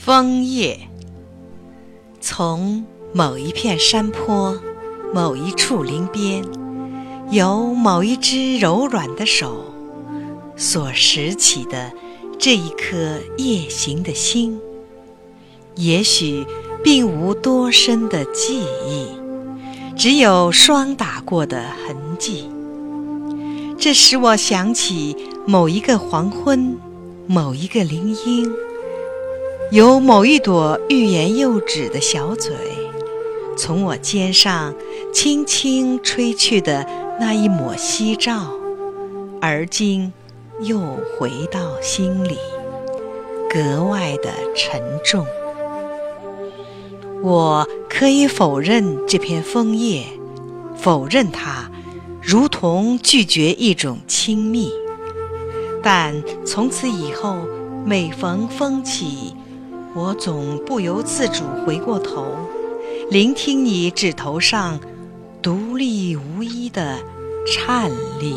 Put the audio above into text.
枫叶，从某一片山坡、某一处林边，有某一只柔软的手所拾起的这一颗夜行的心，也许并无多深的记忆，只有霜打过的痕迹。这使我想起某一个黄昏，某一个林荫。有某一朵欲言又止的小嘴，从我肩上轻轻吹去的那一抹夕照，而今又回到心里，格外的沉重。我可以否认这片枫叶，否认它，如同拒绝一种亲密。但从此以后，每逢风起。我总不由自主回过头，聆听你指头上独立无依的颤栗。